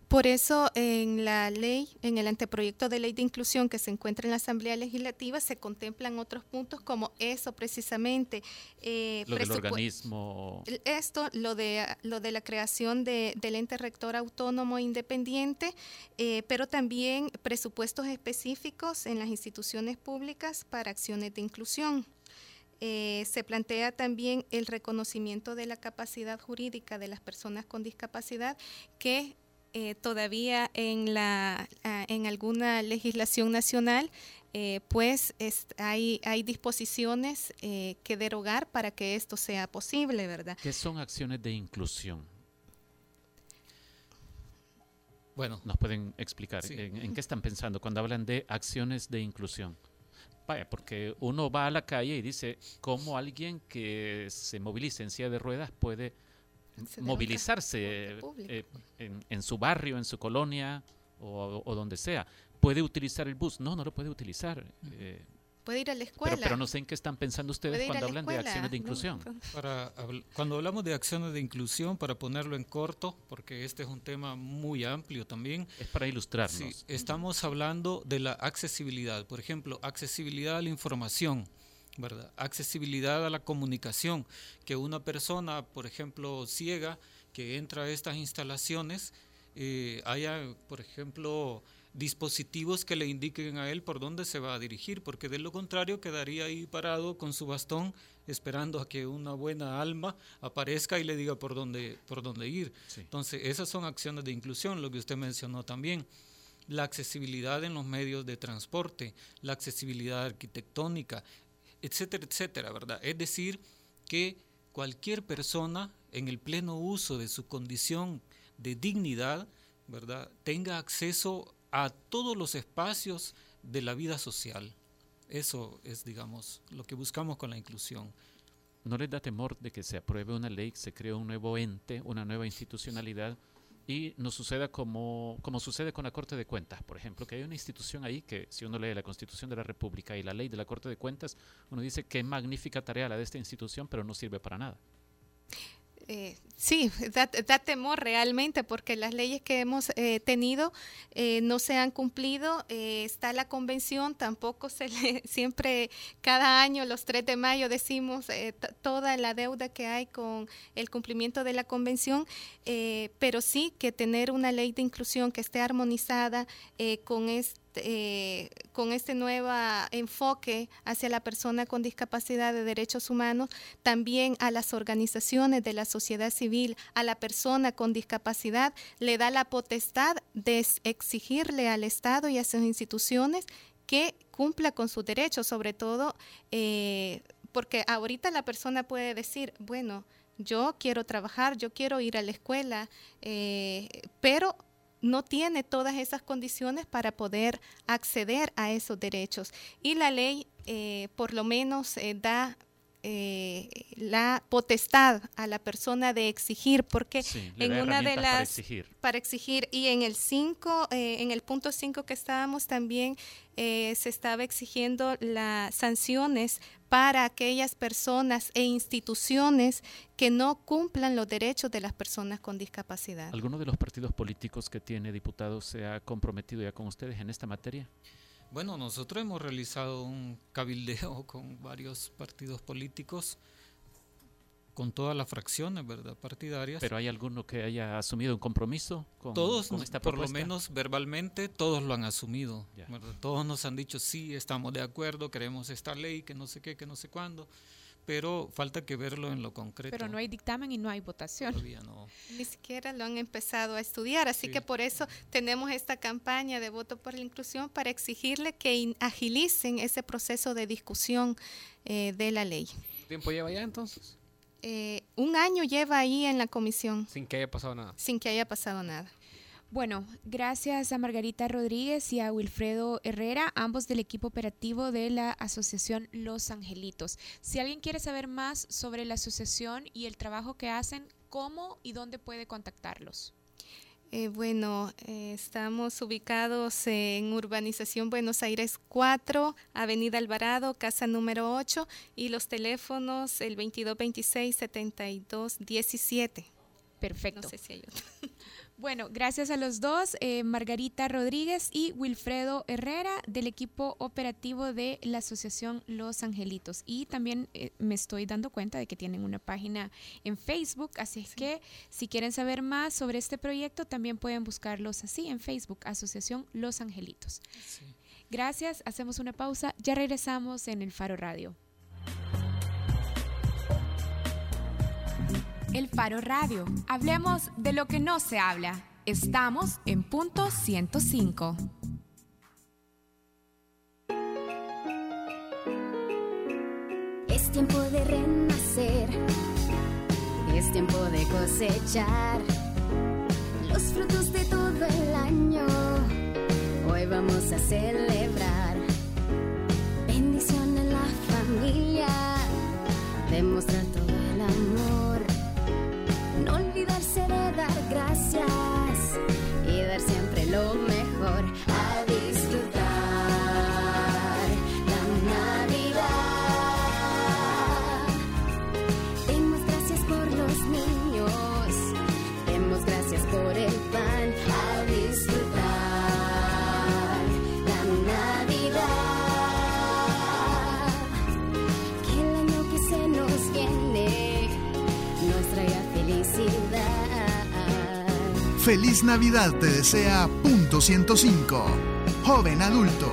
Por eso en la ley, en el anteproyecto de ley de inclusión que se encuentra en la Asamblea Legislativa, se contemplan otros puntos como eso precisamente. eh, Lo del organismo. Esto, lo de, lo de la creación de, del ente rector autónomo e independiente, eh, pero también presupuestos específicos en las instituciones públicas para acciones de inclusión. Eh, se plantea también el reconocimiento de la capacidad jurídica de las personas con discapacidad que eh, todavía en, la, ah, en alguna legislación nacional eh, pues es- hay, hay disposiciones eh, que derogar para que esto sea posible, ¿verdad? ¿Qué son acciones de inclusión? Bueno. ¿Nos pueden explicar Sí. en, en qué están pensando cuando hablan de acciones de inclusión? Vaya, porque uno va a la calle y dice, ¿cómo alguien que se moviliza en silla de ruedas puede movilizarse eh, en, en su barrio, en su colonia o, o donde sea? ¿Puede utilizar el bus? No, no lo puede utilizar. Eh, puede ir a la Pero, escuela. pero no sé en qué están pensando ustedes cuando la hablan de escuela, acciones de no, inclusión. Para cuando hablamos de acciones de inclusión, para ponerlo en corto, porque este es un tema muy amplio también. Es para ilustrarnos. Sí, estamos hablando de la accesibilidad. Por ejemplo, accesibilidad a la información, ¿verdad? Accesibilidad a la comunicación. Que una persona, por ejemplo, ciega, que entra a estas instalaciones, eh, haya, por ejemplo, dispositivos que le indiquen a él por dónde se va a dirigir, porque de lo contrario quedaría ahí parado con su bastón esperando a que una buena alma aparezca y le diga por dónde, por dónde ir. Entonces, esas son acciones de inclusión, lo que usted mencionó también. La accesibilidad en los medios de transporte, la accesibilidad arquitectónica, etcétera, etcétera, ¿verdad? Es decir, que cualquier persona en el pleno uso de su condición de dignidad, ¿verdad? Tenga acceso a todos los espacios de la vida social. Eso es, digamos, lo que buscamos con la inclusión. ¿No les da temor de que se apruebe una ley, se cree un nuevo ente, una nueva institucionalidad y nos suceda como, como sucede con la Corte de Cuentas? Por ejemplo, que hay una institución ahí que si uno lee la Constitución de la República y la ley de la Corte de Cuentas, uno dice qué magnífica tarea la de esta institución, pero no sirve para nada. Eh, sí, <laughs> da, temor realmente porque las leyes que hemos eh, tenido eh, no se han cumplido. está la convención, tampoco se le, <laughs> siempre, cada año, los 3 de mayo, decimos toda la deuda que hay con el cumplimiento de la convención, pero sí que tener una ley de inclusión que esté armonizada con este eh, con este nuevo enfoque hacia la persona con discapacidad de derechos humanos, también a las organizaciones de la sociedad civil, a la persona con discapacidad, le da la potestad de exigirle al Estado y a sus instituciones que cumpla con sus derechos, sobre todo eh, porque ahorita la persona puede decir, bueno, yo quiero trabajar, yo quiero ir a la escuela, eh, pero no tiene todas esas condiciones para poder acceder a esos derechos. Y la ley eh, por lo menos eh, da eh, la potestad a la persona de exigir, porque Sí, en una de herramientas para las exigir. para exigir y en el 5 en el punto 5 que estábamos también eh, se estaba exigiendo las sanciones para aquellas personas e instituciones que no cumplan los derechos de las personas con discapacidad. ¿Alguno de los partidos políticos que tiene diputados se ha comprometido ya con ustedes en esta materia? Bueno, nosotros hemos realizado un cabildeo con varios partidos políticos, con todas las fracciones, ¿verdad? Partidarias. ¿Pero hay alguno que haya asumido un compromiso con, todos, con nos- esta por lo menos verbalmente, todos lo han asumido. ¿verdad? Todos nos han dicho, sí, estamos de acuerdo, queremos esta ley, que no sé qué, que no sé cuándo. Pero falta que verlo en lo concreto. Pero no hay dictamen y no hay votación. Todavía no. <laughs> Ni siquiera lo han empezado a estudiar, así que por eso tenemos esta campaña de voto por la inclusión para exigirle que in- agilicen ese proceso de discusión eh, de la ley. ¿Cuánto tiempo lleva ya entonces? Eh, un año lleva ahí en la comisión Sin que haya pasado nada. sin que haya pasado nada. Bueno, gracias a Margarita Rodríguez y a Wilfredo Herrera, ambos del equipo operativo de la Asociación Los Angelitos. Si alguien quiere saber más sobre la asociación y el trabajo que hacen, ¿cómo y dónde puede contactarlos? Eh, bueno, eh, estamos ubicados en Urbanización Buenos Aires 4, Avenida Alvarado, casa número 8 y los teléfonos el 2226-7217. Perfecto. No sé si hay otro. Bueno, gracias a los dos, eh, Margarita Rodríguez y Wilfredo Herrera del equipo operativo de la Asociación Los Angelitos. Y también eh, me estoy dando cuenta de que tienen una página en Facebook, así es que si quieren saber más sobre este proyecto, también pueden buscarlos así en Facebook, Asociación Los Angelitos. Gracias, hacemos una pausa, ya regresamos en el Faro Radio. El Faro Radio. Hablemos de lo que no se habla. Estamos en punto 105. Es tiempo de renacer, es tiempo de cosechar los frutos de todo el año. Hoy vamos a celebrar bendición en la familia, demostrar todo el amor, olvidarse de dar gracias y dar siempre lo mejor Feliz Navidad te desea punto 105. Joven adulto.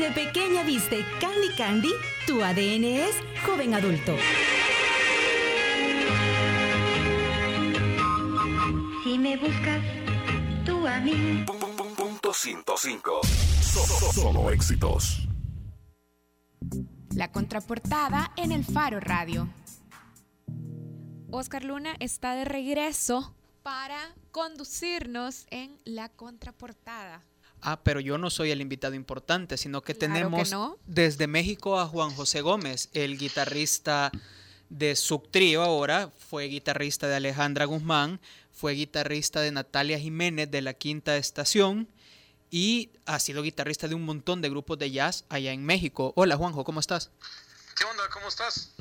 De pequeña viste Candy Candy, tu ADN es joven adulto. Si me buscas tú a mí. Punto 105. Solo éxitos. La contraportada en el Faro Radio. Oscar Luna está de regreso para conducirnos en la contraportada. Ah, pero yo no soy el invitado importante, sino que Claro que tenemos no. desde México a Juan José Gómez, el guitarrista de Subtrío ahora, fue guitarrista de Alejandra Guzmán, fue guitarrista de Natalia Jiménez de la Quinta Estación y ha sido guitarrista de un montón de grupos de jazz allá en México. Hola Juanjo, ¿cómo estás? ¿Qué onda? ¿Cómo estás?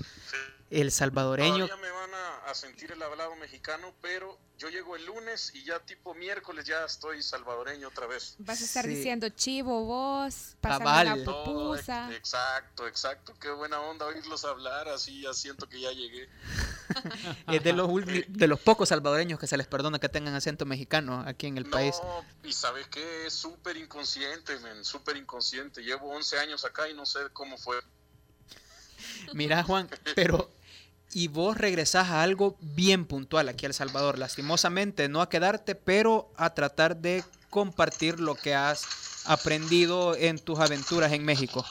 El salvadoreño. Todavía me van a, a sentir el hablado mexicano, pero yo llego el lunes y ya tipo miércoles ya estoy salvadoreño otra vez. Vas a estar Sí. diciendo chivo, vos, pasando Cabal. la Todo, pupusa. Exacto, exacto. Qué buena onda oírlos hablar, así ya siento que ya llegué. <laughs> Es de los, de los pocos salvadoreños que se les perdona que tengan acento mexicano aquí en el país. No, y sabes qué, es súper inconsciente, men, súper inconsciente. Llevo 11 años acá y no sé cómo fue. Mira, Juan, pero y vos regresás a algo bien puntual aquí a El Salvador, lastimosamente, no a quedarte, pero a tratar de compartir lo que has aprendido en tus aventuras en México.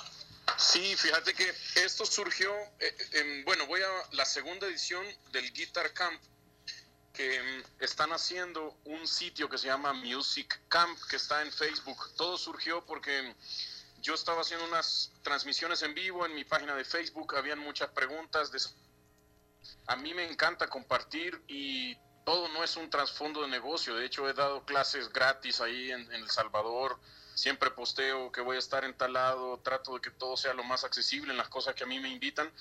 Sí, fíjate que esto surgió, eh, en- bueno, voy a la segunda edición del Guitar Camp, que mm, están haciendo un sitio que se llama Music Camp, que está en Facebook. Todo surgió porque mm, yo estaba haciendo unas transmisiones en vivo en mi página de Facebook, habían muchas preguntas. A mí me encanta compartir y todo no es un trasfondo de negocio. De hecho, he dado clases gratis ahí en, El Salvador. Siempre posteo que voy a estar en trato de que todo sea lo más accesible en las cosas que a mí me invitan.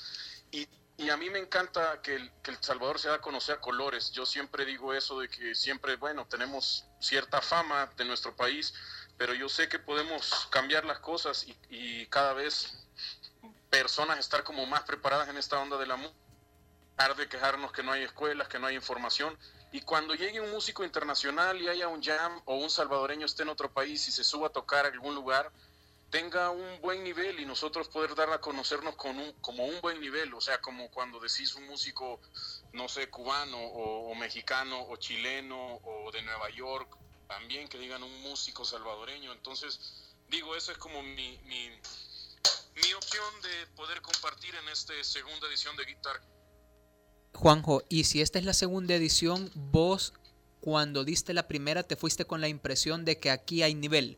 Y, y a mí me encanta que el, que El Salvador se da a conocer a colores. Yo siempre digo eso de que siempre, bueno, tenemos cierta fama de nuestro país, pero yo sé que podemos cambiar las cosas y, cada vez personas estar como más preparadas en esta onda de la música de quejarnos que no hay escuelas, que no hay información. Y cuando llegue un músico internacional y haya un jam o un salvadoreño esté en otro país y se suba a tocar a algún lugar, tenga un buen nivel y nosotros poder dar a conocernos con un, como un buen nivel. O sea, como cuando decís un músico, no sé, cubano o mexicano o chileno o de Nueva York, también que digan un músico salvadoreño. Entonces, digo, eso es como mi, mi, mi opción de poder compartir en esta segunda edición de Guitar Juanjo, y si esta es la segunda edición, vos cuando diste la primera te fuiste con la impresión de que aquí hay nivel.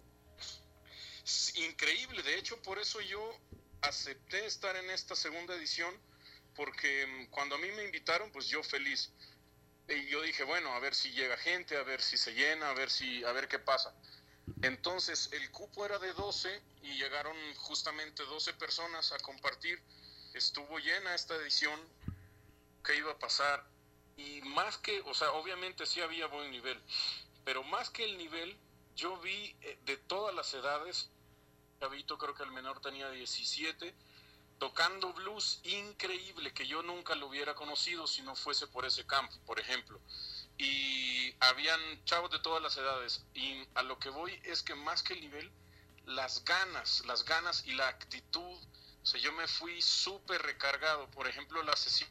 Es increíble, de hecho por eso yo acepté estar en esta segunda edición, porque mm, cuando a mí me invitaron, pues yo feliz. Y yo dije, bueno, a ver si llega gente, a ver si se llena, a ver si, a ver qué pasa. Entonces el cupo era de 12 y llegaron justamente 12 personas a compartir. Estuvo llena esta edición, que iba a pasar. Y más que, o sea, obviamente sí había buen nivel, pero más que el nivel, yo vi eh, de todas las edades, Chavito creo que el menor tenía 17, tocando blues increíble, que yo nunca lo hubiera conocido si no fuese por ese campo, por ejemplo. Y habían chavos de todas las edades. Y a lo que voy es que más que el nivel, las ganas, las ganas y la actitud. O sea, yo me fui súper recargado. Por ejemplo, la sesión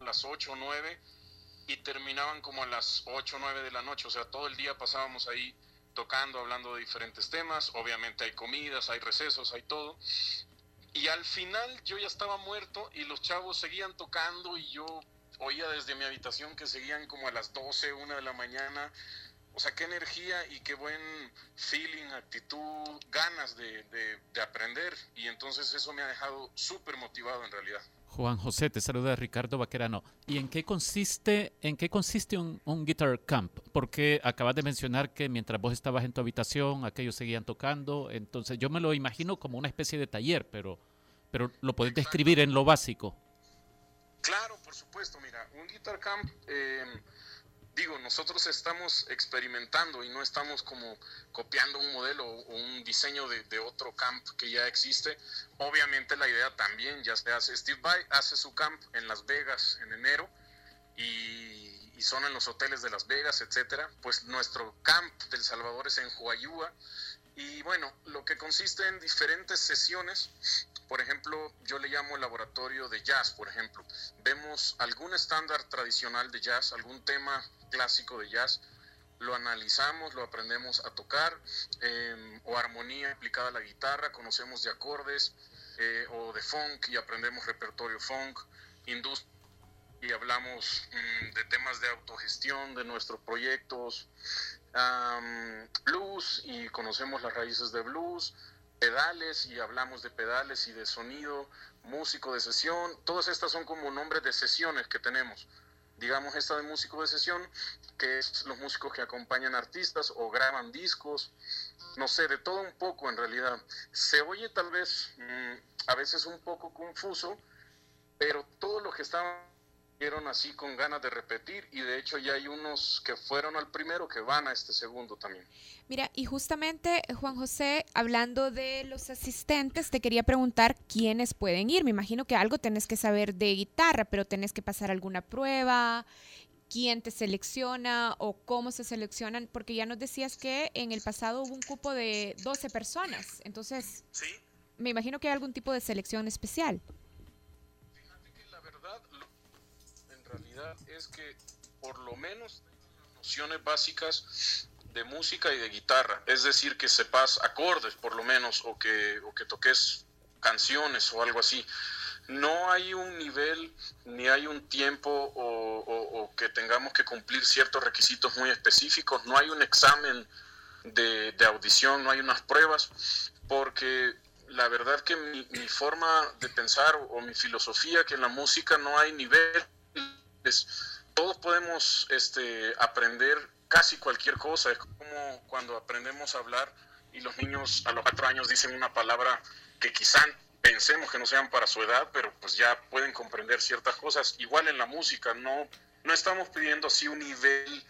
a las 8 o 9 y terminaban como a las 8 o 9 de la noche. O sea, todo el día pasábamos ahí tocando, hablando de diferentes temas. Obviamente hay comidas, hay recesos, hay todo. Y al final yo ya estaba muerto y los chavos seguían tocando y yo oía desde mi habitación que seguían como a las 12, 1 de la mañana. O sea, qué energía y qué buen feeling, actitud, ganas de, de- de aprender. Y entonces eso me ha dejado súper motivado en realidad. Juan José, te saluda Ricardo Vaquerano. ¿Y en qué consiste, en qué consiste un, un guitar camp? Porque acabas de mencionar que mientras vos estabas en tu habitación, aquellos seguían tocando. Entonces, yo me lo imagino como una especie de taller, pero, pero lo podés describir en lo básico. Claro, por supuesto, mira, un guitar camp, eh, digo, nosotros estamos experimentando y no estamos como copiando un modelo o un diseño de, otro camp que ya existe. Obviamente la idea también ya se hace. Steve Vai hace su camp en Las Vegas en enero y, y son en los hoteles de Las Vegas, etcétera. Pues nuestro camp del Salvador es en Huayúa. Y bueno, lo que consiste en diferentes sesiones, por ejemplo, yo le llamo laboratorio de jazz, por ejemplo. Vemos algún estándar tradicional de jazz, algún tema clásico de jazz, lo analizamos, lo aprendemos a tocar, eh, o armonía aplicada a la guitarra, conocemos de acordes, eh, o de funk y aprendemos repertorio funk, industria y hablamos mm, de temas de autogestión de nuestros proyectos, am, blues y conocemos las raíces de blues, pedales y hablamos de pedales y de sonido, músico de sesión, todas estas son como nombres de sesiones que tenemos. Digamos esta de músico de sesión, que es los músicos que acompañan artistas o graban discos, no sé, de todo un poco en realidad. Se oye tal vez mm, a veces un poco confuso, pero todos los que estaban vieron así con ganas de repetir y de hecho ya hay unos que fueron al primero que van a este segundo también. Mira, y justamente, eh, Juan José, hablando de los asistentes, te quería preguntar quiénes pueden ir. Me imagino que algo tenés que saber de guitarra, pero tenés que pasar alguna prueba, quién te selecciona o cómo se seleccionan, porque ya nos decías que en el pasado hubo un cupo de 12 personas. Entonces, me imagino que hay algún tipo de selección especial. Es que por lo menos nociones básicas de música y de guitarra, es decir, que sepas acordes por lo menos o que, o que toques canciones o algo así. No hay un nivel ni hay un tiempo o, que tengamos que cumplir ciertos requisitos muy específicos, no hay un examen de, audición, no hay unas pruebas, porque la verdad que mi, forma de pensar o mi filosofía que en la música no hay niveles, todos podemos este, aprender casi cualquier cosa, es como cuando aprendemos a hablar y los niños a los cuatro años dicen una palabra que quizá pensemos que no sean para su edad, pero pues ya pueden comprender ciertas cosas. Igual en la música, no, no estamos pidiendo así un nivel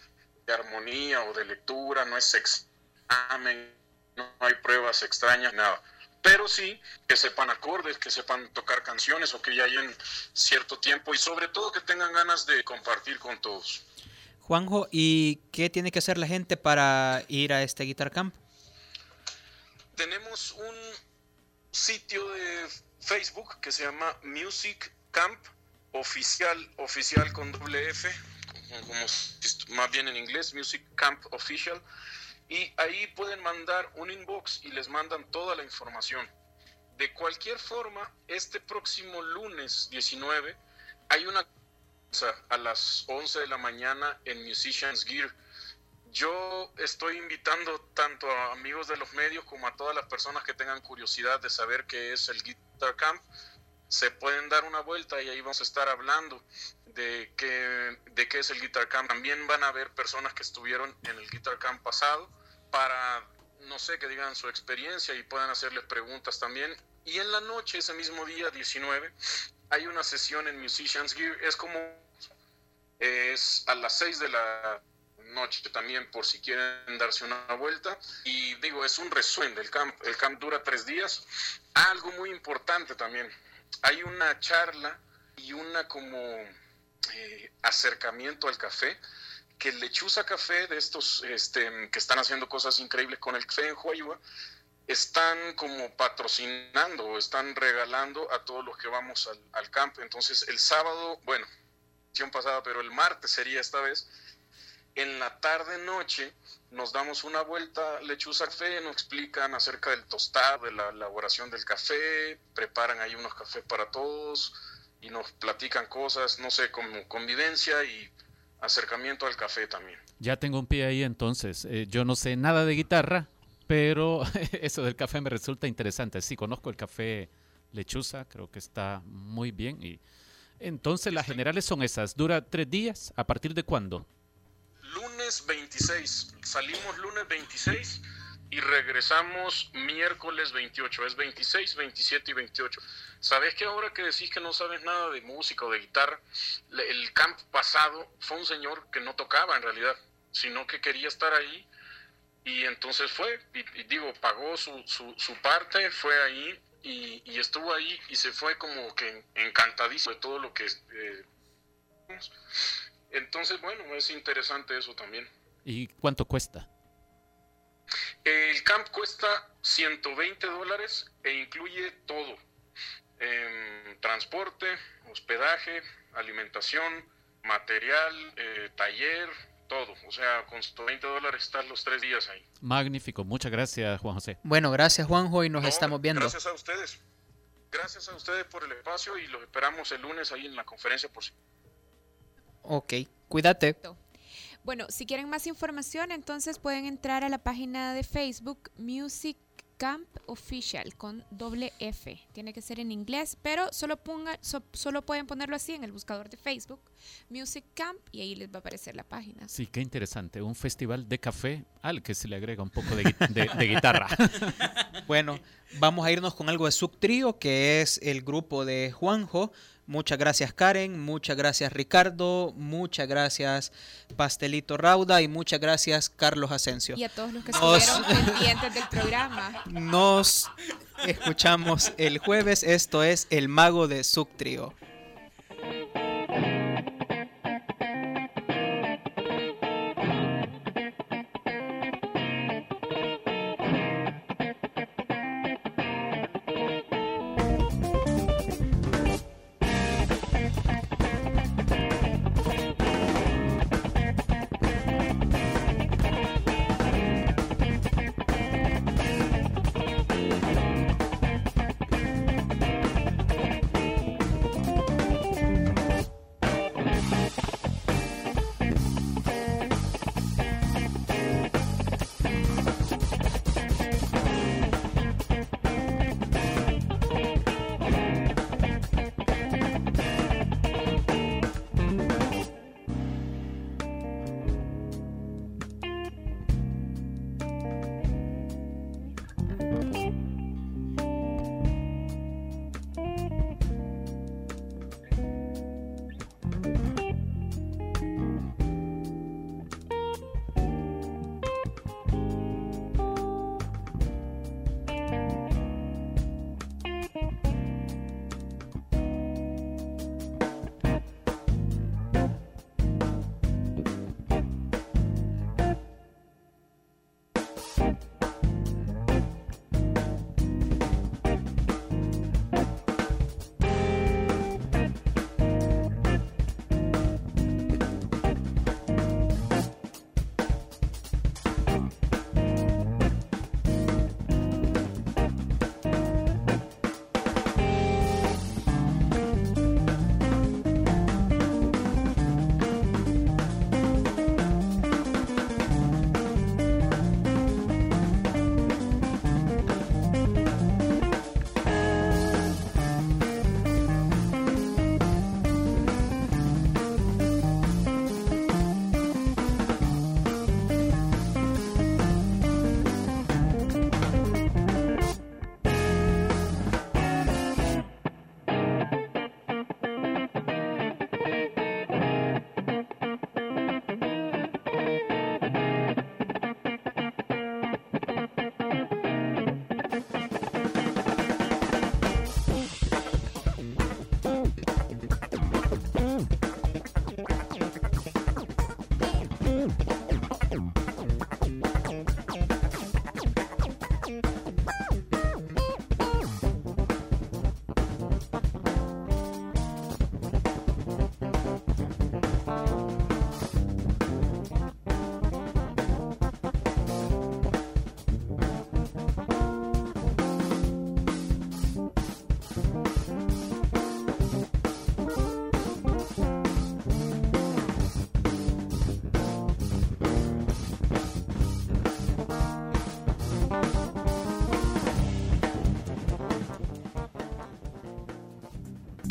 de armonía o de lectura, no es examen, no hay pruebas extrañas, nada. Pero sí que sepan acordes, que sepan tocar canciones o que ya hayan cierto tiempo y sobre todo que tengan ganas de compartir con todos. Juanjo, ¿y qué tiene que hacer la gente para ir a este Guitar Camp? Tenemos un sitio de Facebook que se llama Music Camp Oficial, oficial con doble F, como, más bien en inglés, Music Camp Official. Y ahí pueden mandar un inbox y les mandan toda la información. De cualquier forma, este próximo lunes 19 hay una cosa a las 11 de la mañana en Musicians Gear. Yo estoy invitando tanto a amigos de los medios como a todas las personas que tengan curiosidad de saber qué es el Guitar Camp. Se pueden dar una vuelta y ahí vamos a estar hablando de qué, de qué es el Guitar Camp. También van a haber personas que estuvieron en el Guitar Camp pasado para, no sé, que digan su experiencia y puedan hacerles preguntas también. Y en la noche, ese mismo día 19, hay una sesión en Musicians Gear. Es como es a las 6 de la noche también por si quieren darse una vuelta. Y digo, es un resumen del camp. El camp dura tres días. Ah, algo muy importante también. Hay una charla y una como eh, acercamiento al café que Lechuza Café, de estos este, que están haciendo cosas increíbles con el café en Huayua, están como patrocinando están regalando a todos los que vamos al, al camp. Entonces el sábado, bueno, pasada, pero el martes sería esta vez, en la tarde noche nos damos una vuelta Lechuza Café, nos explican acerca del tostado, de la elaboración del café, preparan ahí unos cafés para todos y nos platican cosas, no sé, como convivencia y acercamiento al café también. Ya tengo un pie ahí entonces. Eh, yo no sé nada de guitarra, pero <laughs> eso del café me resulta interesante. Sí, conozco el café lechuza, creo que está muy bien. Y entonces las generales son esas. ¿Dura tres días? ¿A partir de cuándo? Lunes 26. Salimos lunes 26 y regresamos miércoles 28. Es 26, 27 y 28. ¿Sabes que ahora que decís que no sabes nada de música o de guitarra? El camp pasado fue un señor que no tocaba en realidad, sino que quería estar ahí y entonces fue, y, digo, pagó su, su, parte, fue ahí y, y estuvo ahí y se fue como que encantadísimo de todo lo que... eh, entonces, bueno, es interesante eso también. ¿Y cuánto cuesta? El camp cuesta 120 dólares e incluye todo. Em, transporte, hospedaje, alimentación, material, eh, taller, todo. O sea, con 120 dólares estás los tres días ahí. Magnífico. Muchas gracias, Juan José. Bueno, gracias Juanjo y nos estamos viendo. Gracias a ustedes. Gracias a ustedes por el espacio y los esperamos el lunes ahí en la conferencia por si. Ok, cuídate. Bueno, si quieren más información, entonces pueden entrar a la página de Facebook Music Camp Official con doble F. Tiene que ser en inglés, pero solo, ponga, so- solo pueden ponerlo así en el buscador de Facebook, Music Camp, y ahí les va a aparecer la página. Sí, qué interesante. Un festival de café al que se le agrega un poco de, de- de guitarra. <laughs> Bueno, vamos a irnos con algo de Sub Trío, que es el grupo de Juanjo. Muchas gracias Karen, muchas gracias Ricardo, muchas gracias Pastelito Rauda y muchas gracias Carlos Asensio. Y a todos los que estuvieron pendientes del programa. Nos escuchamos el jueves. Esto es El Mago de Sub